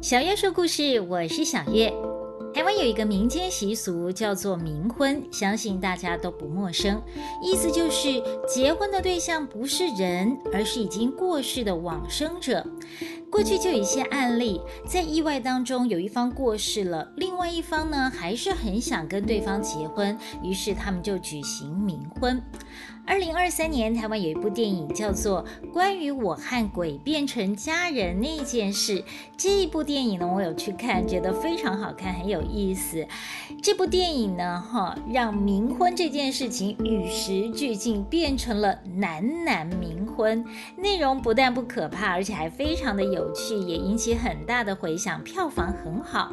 小月说故事，我是小月。台湾有一个民间习俗叫做冥婚，相信大家都不陌生。意思就是结婚的对象不是人，而是已经过世的往生者。过去就有一些案例，在意外当中有一方过世了，另外一方呢还是很想跟对方结婚，于是他们就举行冥婚。二零二三年，台湾有一部电影叫做《关于我和鬼变成家人那件事》。这一部电影呢，我有去看，觉得非常好看，很有意思。这部电影呢，哈，让冥婚这件事情与时俱进，变成了男男冥婚。内容不但不可怕，而且还非常的有有趣，也引起很大的回响，票房很好。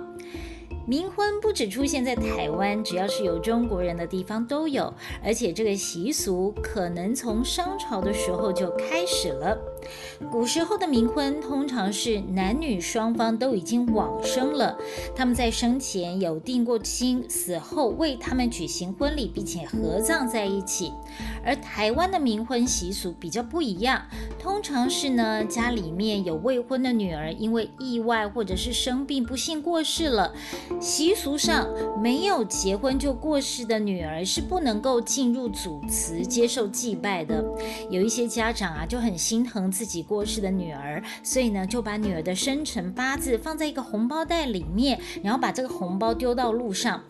冥婚不只出现在台湾，只要是有中国人的地方都有，而且这个习俗可能从商朝的时候就开始了。古时候的冥婚通常是男女双方都已经往生了，他们在生前有定过亲，死后为他们举行婚礼，并且合葬在一起。而台湾的冥婚习俗比较不一样，通常是呢家里面有未婚的女儿，因为意外或者是生病不幸过世了。习俗上，没有结婚就过世的女儿是不能够进入祖祠接受祭拜的。有一些家长啊就很心疼自己过世的女儿，所以呢就把女儿的生辰八字放在一个红包袋里面，然后把这个红包丢到路上。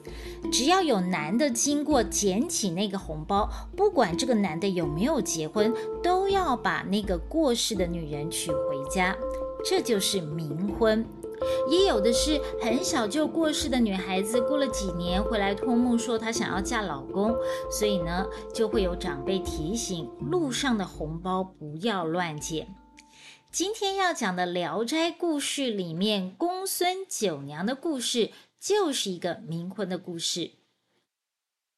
只要有男的经过捡起那个红包，不管这个男的有没有结婚，都要把那个过世的女人娶回家。这就是冥婚。也有的是很小就过世的女孩子，过了几年回来托梦说她想要嫁老公，所以呢就会有长辈提醒路上的红包不要乱捡。今天要讲的《聊斋故事》里面公孙九娘的故事，就是一个冥婚的故事。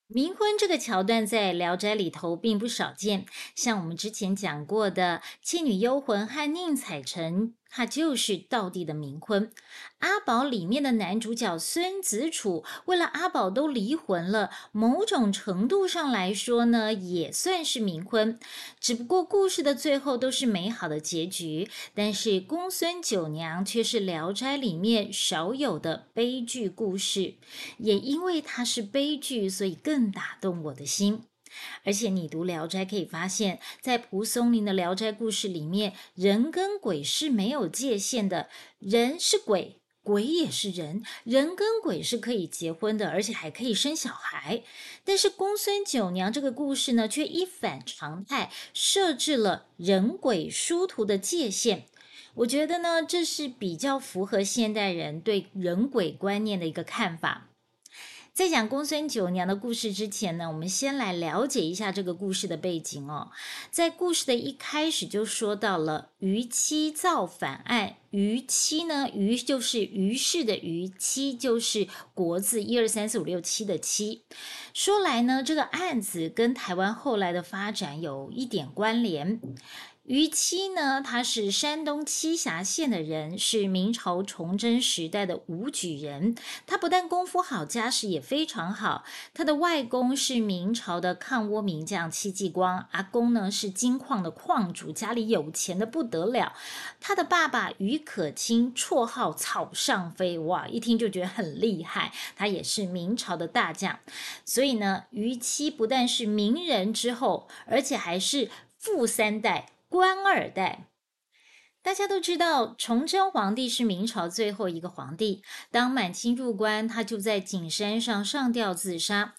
冥婚这个桥段在《聊斋》里头并不少见，像我们之前讲过的《倩女幽魂》和宁采臣。他就是道地的冥婚。阿宝里面的男主角孙子楚，为了阿宝都离婚了，某种程度上来说呢，也算是冥婚。只不过故事的最后都是美好的结局，但是公孙九娘却是《聊斋》里面少有的悲剧故事。也因为它是悲剧，所以更打动我的心。而且你读《聊斋》可以发现，在蒲松龄的《聊斋故事》里面，人跟鬼是没有界限的，人是鬼，鬼也是人，人跟鬼是可以结婚的，而且还可以生小孩。但是公孙九娘这个故事呢，却一反常态，设置了人鬼殊途的界限。我觉得呢，这是比较符合现代人对人鬼观念的一个看法。在讲公孙九娘的故事之前呢，我们先来了解一下这个故事的背景哦。在故事的一开始就说到了虞妻造反案，虞妻呢，虞就是虞氏的虞，妻就是国字一二三四五六七的七。说来呢，这个案子跟台湾后来的发展有一点关联。虞妻呢，他是山东栖霞县的人，是明朝崇祯时代的武举人。他不但功夫好，家世也非常好。他的外公是明朝的抗倭名将戚继光，阿公呢是金矿的矿主，家里有钱的不得了。他的爸爸虞可卿，绰号草上飞，哇，一听就觉得很厉害。他也是明朝的大将，所以呢，虞妻不但是名人之后，而且还是富三代。官二代，大家都知道，崇祯皇帝是明朝最后一个皇帝。当满清入关，他就在景山上上吊自杀。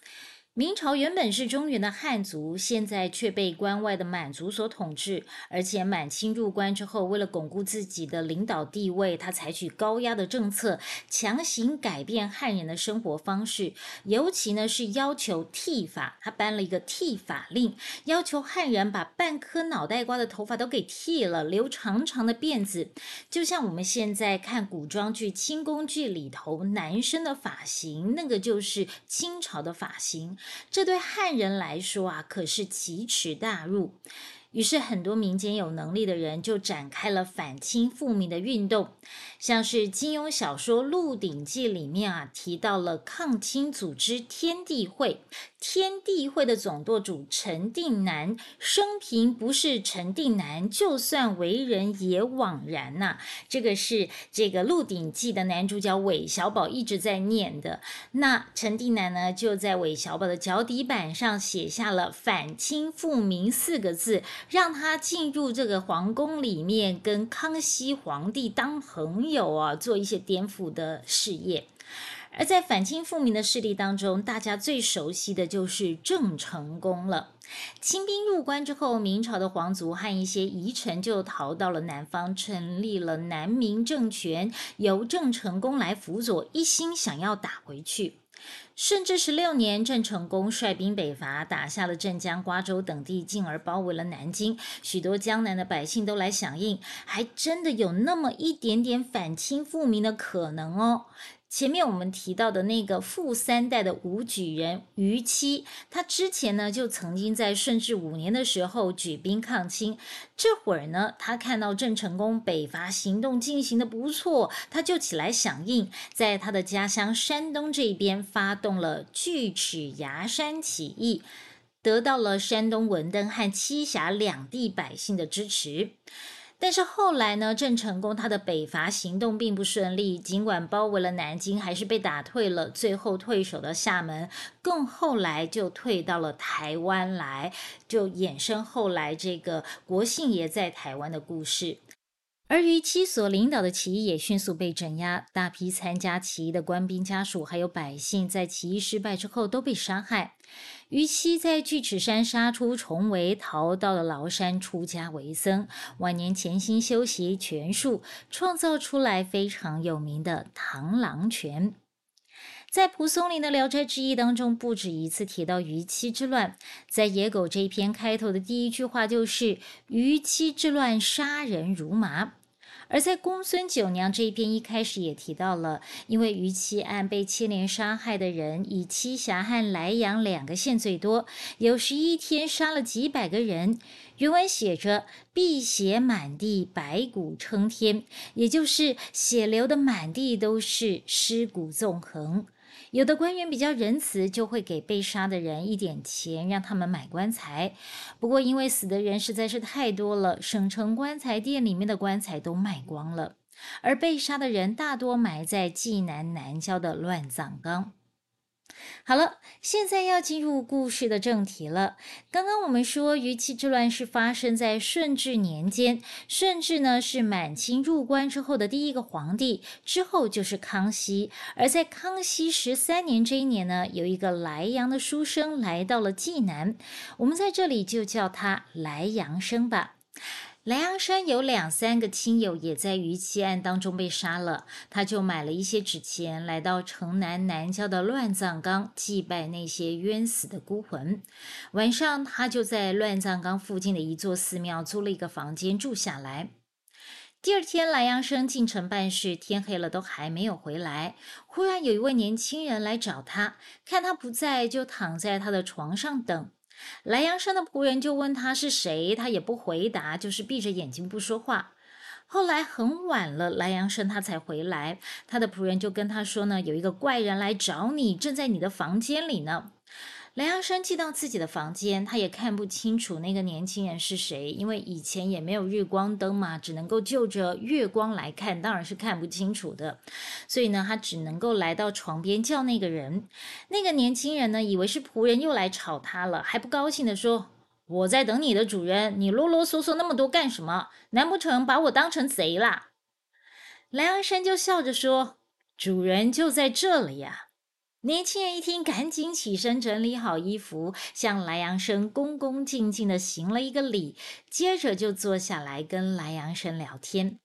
明朝原本是中原的汉族，现在却被关外的满族所统治。而且满清入关之后，为了巩固自己的领导地位，他采取高压的政策，强行改变汉人的生活方式。尤其呢是要求剃发，他颁了一个剃发令，要求汉人把半颗脑袋瓜的头发都给剃了，留长长的辫子。就像我们现在看古装剧、清宫剧里头男生的发型，那个就是清朝的发型。这对汉人来说啊，可是奇耻大辱。于是，很多民间有能力的人就展开了反清复明的运动，像是金庸小说《鹿鼎记》里面啊提到了抗清组织天地会。天地会的总舵主陈定南生平不是陈定南，就算为人也枉然呐。这个是这个《鹿鼎记》的男主角韦小宝一直在念的。那陈定南呢，就在韦小宝的脚底板上写下了“反清复明”四个字。让他进入这个皇宫里面，跟康熙皇帝当朋友有啊，做一些颠覆的事业。而在反清复明的势力当中，大家最熟悉的就是郑成功了。清兵入关之后，明朝的皇族和一些遗臣就逃到了南方，成立了南明政权，由郑成功来辅佐，一心想要打回去。甚至十六年，郑成功率兵北伐，打下了镇江、瓜州等地，进而包围了南京。许多江南的百姓都来响应，还真的有那么一点点反清复明的可能哦。前面我们提到的那个富三代的武举人于七，他之前呢就曾经在顺治五年的时候举兵抗清。这会儿呢，他看到郑成功北伐行动进行的不错，他就起来响应，在他的家乡山东这边发动了锯齿崖山起义，得到了山东文登和栖霞两地百姓的支持。但是后来呢，郑成功他的北伐行动并不顺利，尽管包围了南京，还是被打退了，最后退守到厦门，更后来就退到了台湾来，就衍生后来这个国姓爷在台湾的故事。而于七所领导的起义也迅速被镇压，大批参加起义的官兵家属还有百姓，在起义失败之后都被杀害。于七在巨齿山杀出重围，逃到了崂山出家为僧。晚年潜心修习拳术，创造出来非常有名的螳螂拳。在蒲松龄的《聊斋志异》当中，不止一次提到于七之乱。在《野狗》这一篇开头的第一句话就是“于七之乱，杀人如麻”。而在公孙九娘这一篇一开始也提到了，因为于七案被牵连杀害的人以栖霞和莱阳两个县最多，有十一天杀了几百个人。原文写着“碧血满地，白骨撑天”，也就是血流的满地都是尸骨纵横。有的官员比较仁慈，就会给被杀的人一点钱，让他们买棺材。不过，因为死的人实在是太多了，省城棺材店里面的棺材都卖光了，而被杀的人大多埋在济南南郊的乱葬岗。好了，现在要进入故事的正题了。刚刚我们说，于七之乱是发生在顺治年间，顺治呢是满清入关之后的第一个皇帝，之后就是康熙。而在康熙十三年这一年呢，有一个莱阳的书生来到了济南，我们在这里就叫他莱阳生吧。莱阳山有两三个亲友也在于七案当中被杀了，他就买了一些纸钱，来到城南南郊的乱葬岗祭拜那些冤死的孤魂。晚上，他就在乱葬岗附近的一座寺庙租了一个房间住下来。第二天，莱阳生进城办事，天黑了都还没有回来。忽然有一位年轻人来找他，看他不在，就躺在他的床上等。莱阳山的仆人就问他是谁，他也不回答，就是闭着眼睛不说话。后来很晚了，莱阳生他才回来，他的仆人就跟他说呢，有一个怪人来找你，正在你的房间里呢。莱阳山进到自己的房间，他也看不清楚那个年轻人是谁，因为以前也没有日光灯嘛，只能够就着月光来看，当然是看不清楚的。所以呢，他只能够来到床边叫那个人。那个年轻人呢，以为是仆人又来吵他了，还不高兴的说：“我在等你的主人，你啰啰嗦嗦那么多干什么？难不成把我当成贼啦？”莱阳山就笑着说：“主人就在这里呀。”年轻人一听，赶紧起身整理好衣服，向莱阳生恭恭敬敬的行了一个礼，接着就坐下来跟莱阳生聊天。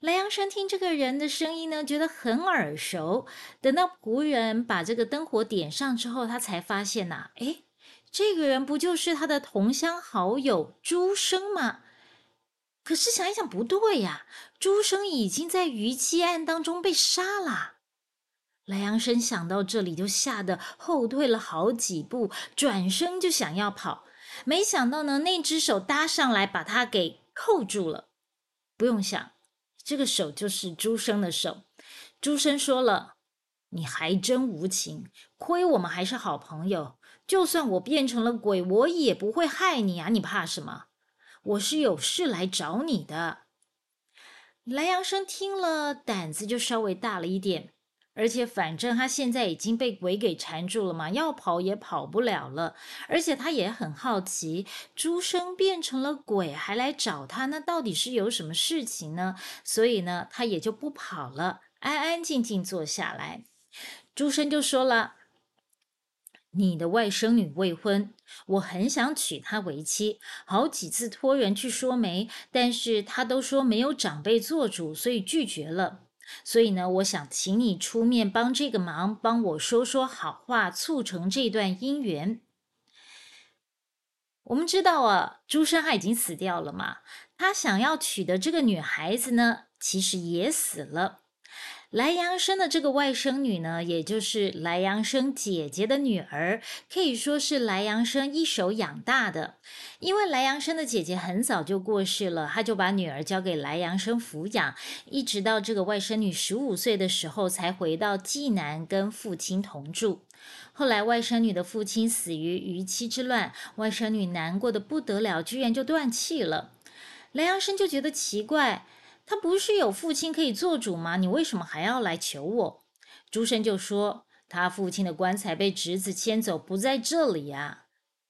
莱阳生听这个人的声音呢，觉得很耳熟。等到仆人把这个灯火点上之后，他才发现呐，诶，这个人不就是他的同乡好友朱生吗？可是想一想，不对呀，朱生已经在余七案当中被杀了。莱阳生想到这里，就吓得后退了好几步，转身就想要跑。没想到呢，那只手搭上来，把他给扣住了。不用想，这个手就是朱生的手。朱生说了：“你还真无情，亏我们还是好朋友。就算我变成了鬼，我也不会害你啊！你怕什么？我是有事来找你的。”莱阳生听了，胆子就稍微大了一点。而且，反正他现在已经被鬼给缠住了嘛，要跑也跑不了了。而且他也很好奇，朱生变成了鬼还来找他，那到底是有什么事情呢？所以呢，他也就不跑了，安安静静坐下来。朱生就说了：“你的外甥女未婚，我很想娶她为妻，好几次托人去说媒，但是她都说没有长辈做主，所以拒绝了。”所以呢，我想请你出面帮这个忙，帮我说说好话，促成这段姻缘。我们知道啊，朱生他已经死掉了嘛，他想要娶的这个女孩子呢，其实也死了。莱阳生的这个外甥女呢，也就是莱阳生姐姐的女儿，可以说是莱阳生一手养大的。因为莱阳生的姐姐很早就过世了，他就把女儿交给莱阳生抚养，一直到这个外甥女十五岁的时候，才回到济南跟父亲同住。后来外甥女的父亲死于余妻之乱，外甥女难过的不得了，居然就断气了。莱阳生就觉得奇怪。他不是有父亲可以做主吗？你为什么还要来求我？朱生就说，他父亲的棺材被侄子牵走，不在这里呀。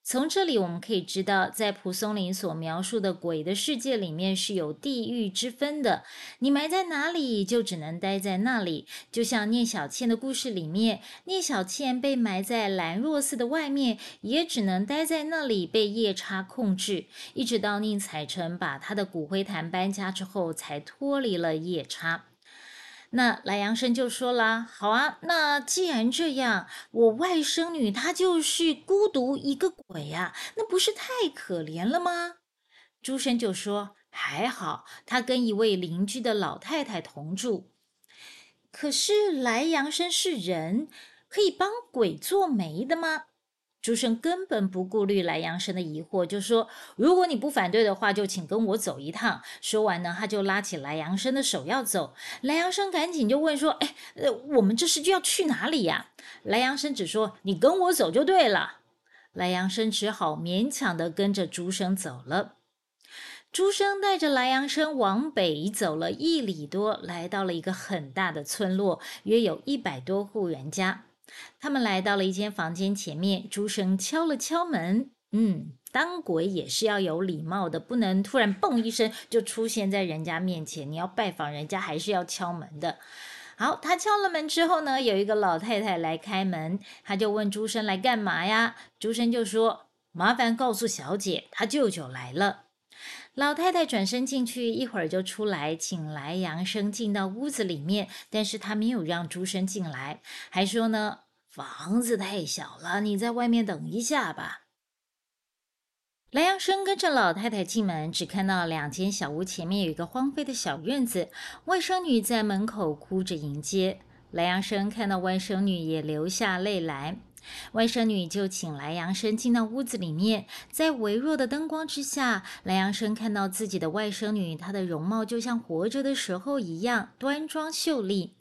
从这里我们可以知道，在蒲松龄所描述的鬼的世界里面是有地域之分的。你埋在哪里，就只能待在那里。就像聂小倩的故事里面，聂小倩被埋在兰若寺的外面，也只能待在那里被夜叉控制，一直到宁采臣把他的骨灰坛搬家之后，才脱离了夜叉。那莱阳生就说啦：“好啊，那既然这样，我外甥女她就是孤独一个鬼呀，那不是太可怜了吗？”朱生就说：“还好，她跟一位邻居的老太太同住。可是莱阳生是人，可以帮鬼做媒的吗？”朱生根本不顾虑莱阳生的疑惑，就说：“如果你不反对的话，就请跟我走一趟。”说完呢，他就拉起莱阳生的手要走。莱阳生赶紧就问说：“哎，呃，我们这是就要去哪里呀？”莱阳生只说：“你跟我走就对了。”莱阳生只好勉强的跟着朱生走了。朱生带着莱阳生往北走了一里多，来到了一个很大的村落，约有一百多户人家。他们来到了一间房间前面，朱生敲了敲门。嗯，当鬼也是要有礼貌的，不能突然嘣一声就出现在人家面前。你要拜访人家，还是要敲门的。好，他敲了门之后呢，有一个老太太来开门，他就问朱生来干嘛呀？朱生就说：“麻烦告诉小姐，他舅舅来了。”老太太转身进去，一会儿就出来，请来杨生进到屋子里面，但是他没有让朱生进来，还说呢，房子太小了，你在外面等一下吧。莱阳生跟着老太太进门，只看到两间小屋前面有一个荒废的小院子，外甥女在门口哭着迎接。莱阳生看到外甥女，也流下泪来。外甥女就请莱阳生进到屋子里面，在微弱的灯光之下，莱阳生看到自己的外甥女，她的容貌就像活着的时候一样端庄秀丽。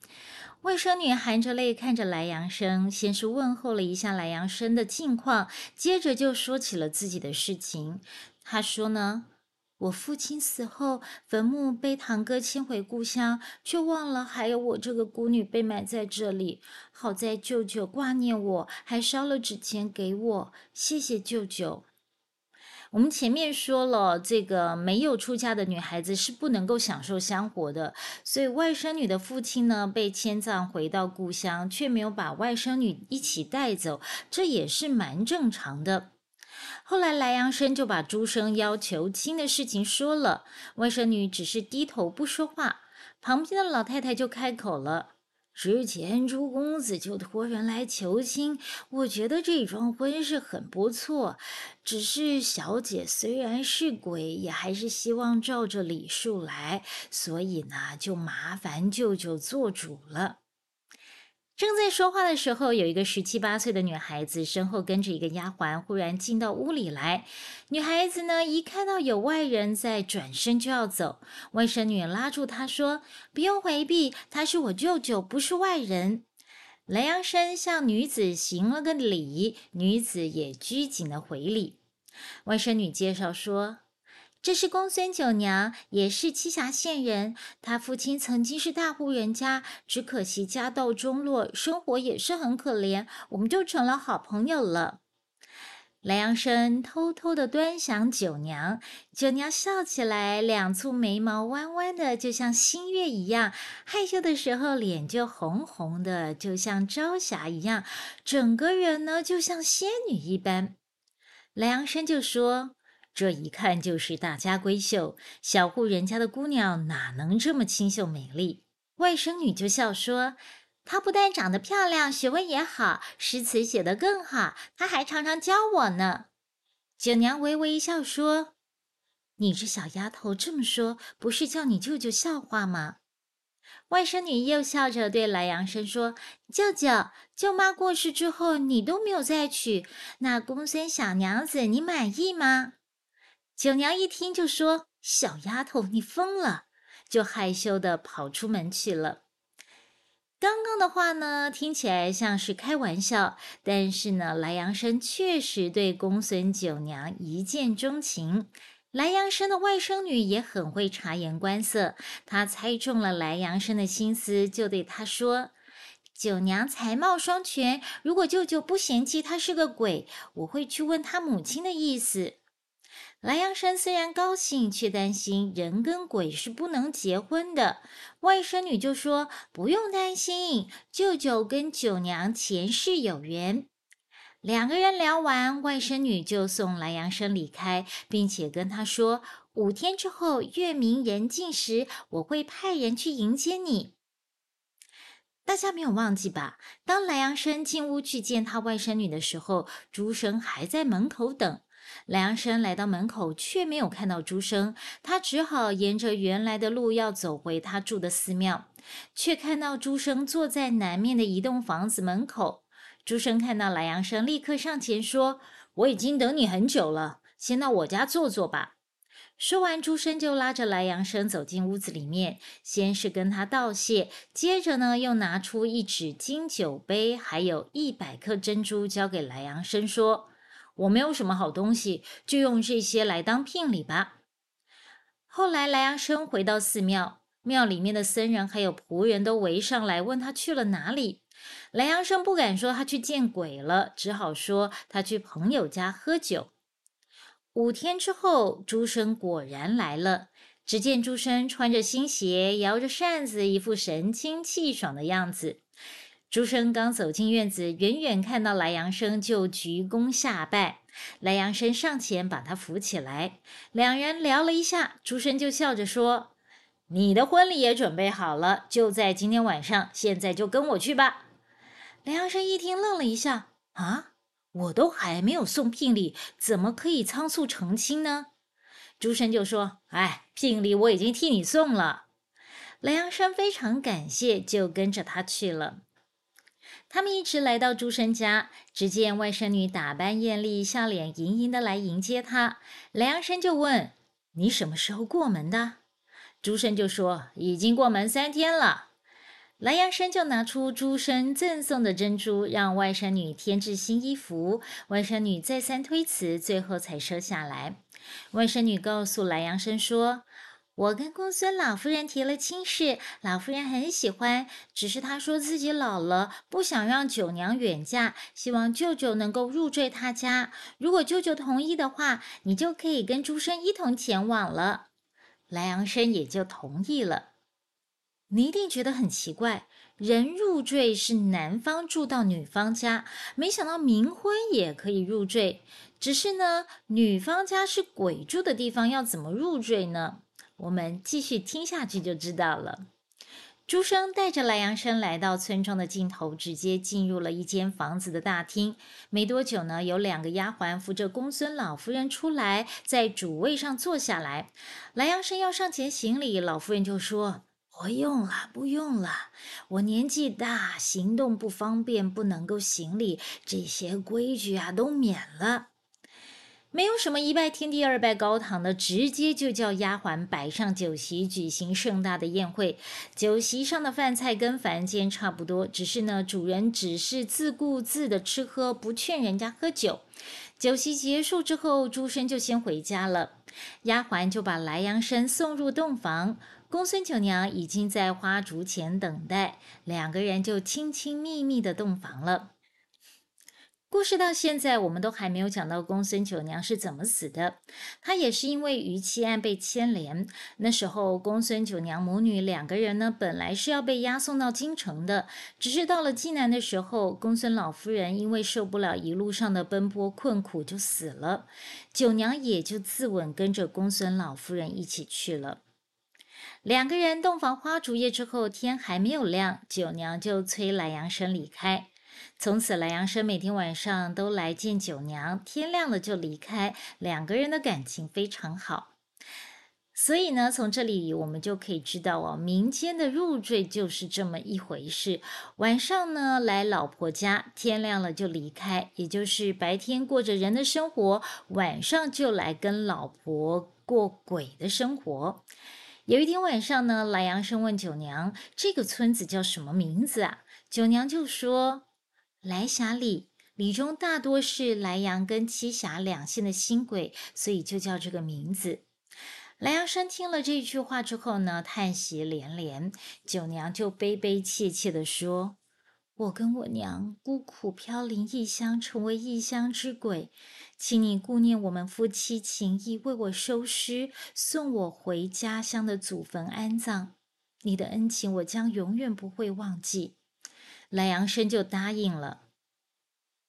外甥女含着泪看着莱阳生，先是问候了一下莱阳生的近况，接着就说起了自己的事情。她说呢。我父亲死后，坟墓被堂哥迁回故乡，却忘了还有我这个孤女被埋在这里。好在舅舅挂念我，还烧了纸钱给我，谢谢舅舅。我们前面说了，这个没有出嫁的女孩子是不能够享受香火的，所以外甥女的父亲呢被迁葬回到故乡，却没有把外甥女一起带走，这也是蛮正常的。后来，莱阳生就把朱生要求亲的事情说了，外甥女只是低头不说话。旁边的老太太就开口了：“之前朱公子就托人来求亲，我觉得这桩婚事很不错。只是小姐虽然是鬼，也还是希望照着礼数来，所以呢，就麻烦舅舅做主了。”正在说话的时候，有一个十七八岁的女孩子身后跟着一个丫鬟，忽然进到屋里来。女孩子呢，一看到有外人在，转身就要走。外甥女拉住她说：“不用回避，他是我舅舅，不是外人。”莱阳生向女子行了个礼，女子也拘谨的回礼。外甥女介绍说。这是公孙九娘，也是栖霞县人。她父亲曾经是大户人家，只可惜家道中落，生活也是很可怜。我们就成了好朋友了。莱阳生偷偷的端详九娘，九娘笑起来，两簇眉毛弯弯的，就像新月一样；害羞的时候，脸就红红的，就像朝霞一样。整个人呢，就像仙女一般。莱阳生就说。这一看就是大家闺秀，小户人家的姑娘哪能这么清秀美丽？外甥女就笑说：“她不但长得漂亮，学问也好，诗词写得更好，她还常常教我呢。”九娘微微一笑说：“你这小丫头这么说，不是叫你舅舅笑话吗？”外甥女又笑着对来阳生说：“舅舅，舅妈过世之后，你都没有再娶，那公孙小娘子，你满意吗？”九娘一听就说：“小丫头，你疯了！”就害羞的跑出门去了。刚刚的话呢，听起来像是开玩笑，但是呢，莱阳生确实对公孙九娘一见钟情。莱阳生的外甥女也很会察言观色，她猜中了莱阳生的心思，就对他说：“九娘才貌双全，如果舅舅不嫌弃她是个鬼，我会去问她母亲的意思。”莱阳生虽然高兴，却担心人跟鬼是不能结婚的。外甥女就说：“不用担心，舅舅跟九娘前世有缘。”两个人聊完，外甥女就送莱阳生离开，并且跟他说：“五天之后，月明人静时，我会派人去迎接你。”大家没有忘记吧？当莱阳生进屋去见他外甥女的时候，朱生还在门口等。莱阳生来到门口，却没有看到朱生，他只好沿着原来的路要走回他住的寺庙，却看到朱生坐在南面的一栋房子门口。朱生看到莱阳生，立刻上前说：“我已经等你很久了，先到我家坐坐吧。”说完，朱生就拉着莱阳生走进屋子里面，先是跟他道谢，接着呢，又拿出一纸金酒杯，还有一百颗珍珠，交给莱阳生说。我没有什么好东西，就用这些来当聘礼吧。后来莱阳生回到寺庙，庙里面的僧人还有仆人都围上来问他去了哪里。莱阳生不敢说他去见鬼了，只好说他去朋友家喝酒。五天之后，朱生果然来了。只见朱生穿着新鞋，摇着扇子，一副神清气爽的样子。朱生刚走进院子，远远看到莱阳生，就鞠躬下拜。莱阳生上前把他扶起来，两人聊了一下，朱生就笑着说：“你的婚礼也准备好了，就在今天晚上，现在就跟我去吧。”莱阳生一听，愣了一下：“啊，我都还没有送聘礼，怎么可以仓促成亲呢？”朱生就说：“哎，聘礼我已经替你送了。”莱阳生非常感谢，就跟着他去了。他们一直来到朱生家，只见外甥女打扮艳丽，笑脸盈盈的来迎接他。莱阳生就问：“你什么时候过门的？”朱生就说：“已经过门三天了。”莱阳生就拿出朱生赠送的珍珠，让外甥女添置新衣服。外甥女再三推辞，最后才收下来。外甥女告诉莱阳生说。我跟公孙老夫人提了亲事，老夫人很喜欢，只是她说自己老了，不想让九娘远嫁，希望舅舅能够入赘她家。如果舅舅同意的话，你就可以跟朱生一同前往了。莱阳生也就同意了。你一定觉得很奇怪，人入赘是男方住到女方家，没想到冥婚也可以入赘。只是呢，女方家是鬼住的地方，要怎么入赘呢？我们继续听下去就知道了。朱生带着莱阳生来到村庄的尽头，直接进入了一间房子的大厅。没多久呢，有两个丫鬟扶着公孙老夫人出来，在主位上坐下来。莱阳生要上前行礼，老夫人就说：“不用了，不用了，我年纪大，行动不方便，不能够行礼，这些规矩啊都免了。没有什么一拜天地二拜高堂的，直接就叫丫鬟摆上酒席，举行盛大的宴会。酒席上的饭菜跟凡间差不多，只是呢，主人只是自顾自的吃喝，不劝人家喝酒。酒席结束之后，朱生就先回家了，丫鬟就把莱阳生送入洞房。公孙九娘已经在花烛前等待，两个人就亲亲密密的洞房了。故事到现在，我们都还没有讲到公孙九娘是怎么死的。她也是因为余妻案被牵连。那时候，公孙九娘母女两个人呢，本来是要被押送到京城的，只是到了济南的时候，公孙老夫人因为受不了一路上的奔波困苦，就死了。九娘也就自刎，跟着公孙老夫人一起去了。两个人洞房花烛夜之后，天还没有亮，九娘就催来阳生离开。从此，莱阳生每天晚上都来见九娘，天亮了就离开，两个人的感情非常好。所以呢，从这里我们就可以知道哦，民间的入赘就是这么一回事。晚上呢来老婆家，天亮了就离开，也就是白天过着人的生活，晚上就来跟老婆过鬼的生活。有一天晚上呢，莱阳生问九娘：“这个村子叫什么名字啊？”九娘就说。来峡里，里中大多是莱阳跟栖霞两县的新鬼，所以就叫这个名字。莱阳生听了这句话之后呢，叹息连连。九娘就悲悲切切地说：“我跟我娘孤苦飘零异乡，成为异乡之鬼，请你顾念我们夫妻情谊，为我收尸，送我回家乡的祖坟安葬。你的恩情，我将永远不会忘记。”莱阳生就答应了。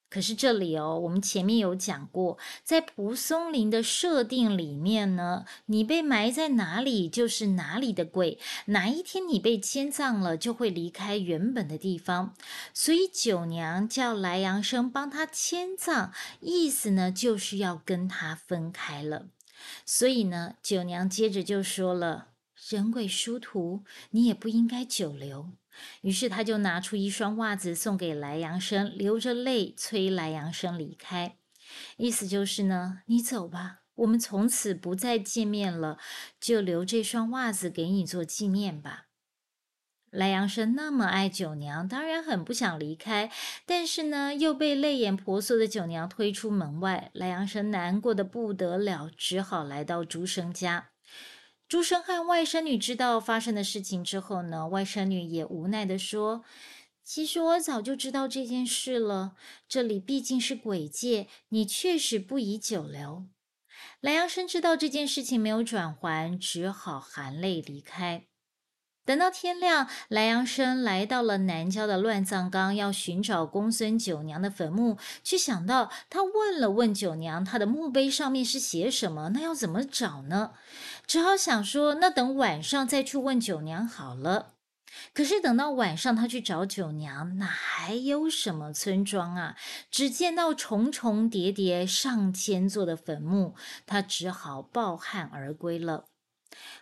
可是这里哦，我们前面有讲过，在蒲松龄的设定里面呢，你被埋在哪里就是哪里的鬼，哪一天你被迁葬了，就会离开原本的地方。所以九娘叫莱阳生帮他迁葬，意思呢就是要跟他分开了。所以呢，九娘接着就说了：“人鬼殊途，你也不应该久留。”于是他就拿出一双袜子送给莱阳生，流着泪催莱阳生离开。意思就是呢，你走吧，我们从此不再见面了，就留这双袜子给你做纪念吧。莱阳生那么爱九娘，当然很不想离开，但是呢，又被泪眼婆娑的九娘推出门外，莱阳生难过的不得了，只好来到朱生家。朱生和外甥女知道发生的事情之后呢，外甥女也无奈的说：“其实我早就知道这件事了。这里毕竟是鬼界，你确实不宜久留。”莱阳生知道这件事情没有转圜，只好含泪离开。等到天亮，莱阳生来到了南郊的乱葬岗，要寻找公孙九娘的坟墓，却想到他问了问九娘，她的墓碑上面是写什么？那要怎么找呢？只好想说，那等晚上再去问九娘好了。可是等到晚上，他去找九娘，哪还有什么村庄啊？只见到重重叠叠上千座的坟墓，他只好抱憾而归了。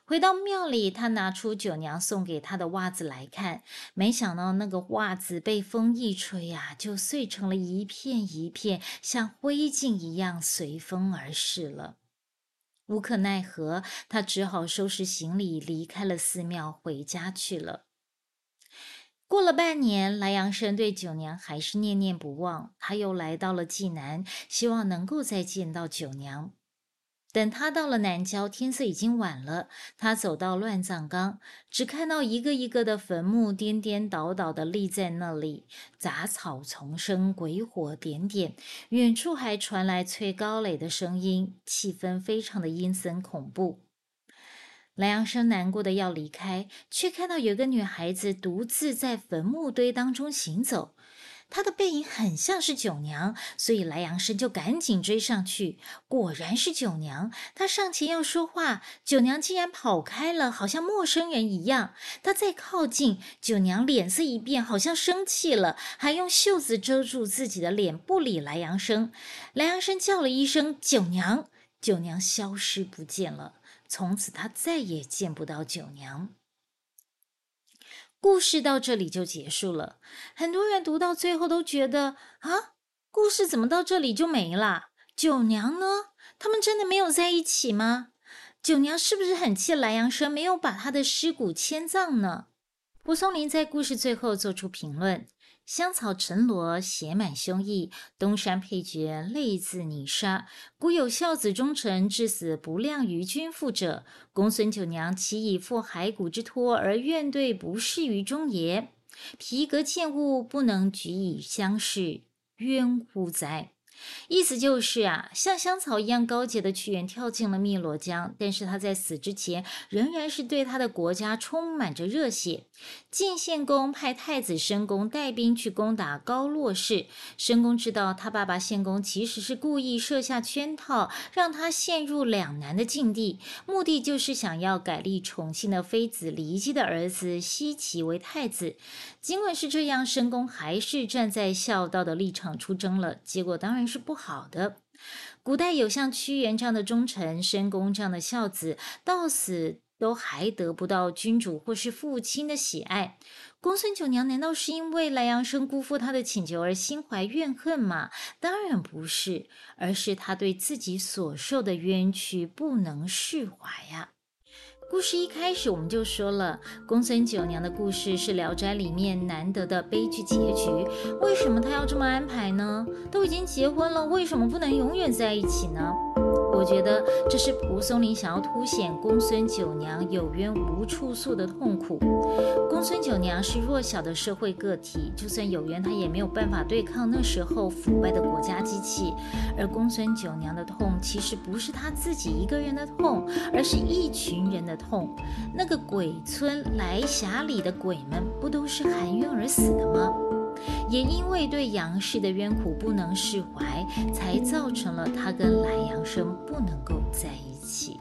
回到庙里，他拿出九娘送给他的袜子来看，没想到那个袜子被风一吹呀，就碎成了一片一片，像灰烬一样随风而逝了。无可奈何，他只好收拾行李离开了寺庙，回家去了。过了半年，莱阳生对九娘还是念念不忘，他又来到了济南，希望能够再见到九娘。等他到了南郊，天色已经晚了。他走到乱葬岗，只看到一个一个的坟墓颠颠倒倒的立在那里，杂草丛生，鬼火点点，远处还传来催高磊的声音，气氛非常的阴森恐怖。莱阳生难过的要离开，却看到有个女孩子独自在坟墓堆当中行走。他的背影很像是九娘，所以莱阳生就赶紧追上去。果然是九娘，他上前要说话，九娘竟然跑开了，好像陌生人一样。他再靠近，九娘脸色一变，好像生气了，还用袖子遮住自己的脸，不理莱阳生。莱阳生叫了一声“九娘”，九娘消失不见了。从此他再也见不到九娘。故事到这里就结束了。很多人读到最后都觉得啊，故事怎么到这里就没了？九娘呢？他们真的没有在一起吗？九娘是不是很气莱阳生没有把他的尸骨迁葬呢？蒲松龄在故事最后做出评论：香草沉罗，写满胸臆；东山配角，泪自泥沙。古有孝子忠臣，至死不谅于君父者。公孙九娘岂以赴骸骨之托而怨对不侍于忠也？皮革贱物，不能举以相视，冤乎哉？意思就是啊，像香草一样高洁的屈原跳进了汨罗江，但是他在死之前仍然是对他的国家充满着热血。晋献公派太子申公带兵去攻打高洛氏，申公知道他爸爸献公其实是故意设下圈套，让他陷入两难的境地，目的就是想要改立宠幸的妃子骊姬的儿子奚齐为太子。尽管是这样，申公还是站在孝道的立场出征了，结果当然是不好的。古代有像屈原这样的忠臣，申公这样的孝子，到死都还得不到君主或是父亲的喜爱。公孙九娘难道是因为莱阳生辜负他的请求而心怀怨恨吗？当然不是，而是他对自己所受的冤屈不能释怀呀。故事一开始我们就说了，公孙九娘的故事是《聊斋》里面难得的悲剧结局。为什么他要这么安排呢？都已经结婚了，为什么不能永远在一起呢？我觉得这是蒲松龄想要凸显公孙九娘有冤无处诉的痛苦。公孙九娘是弱小的社会个体，就算有冤，她也没有办法对抗那时候腐败的国家机器。而公孙九娘的痛，其实不是她自己一个人的痛，而是一群人的痛。那个鬼村来峡里的鬼们，不都是含冤而死的吗？也因为对杨氏的冤苦不能释怀，才造成了他跟兰阳生不能够在一起。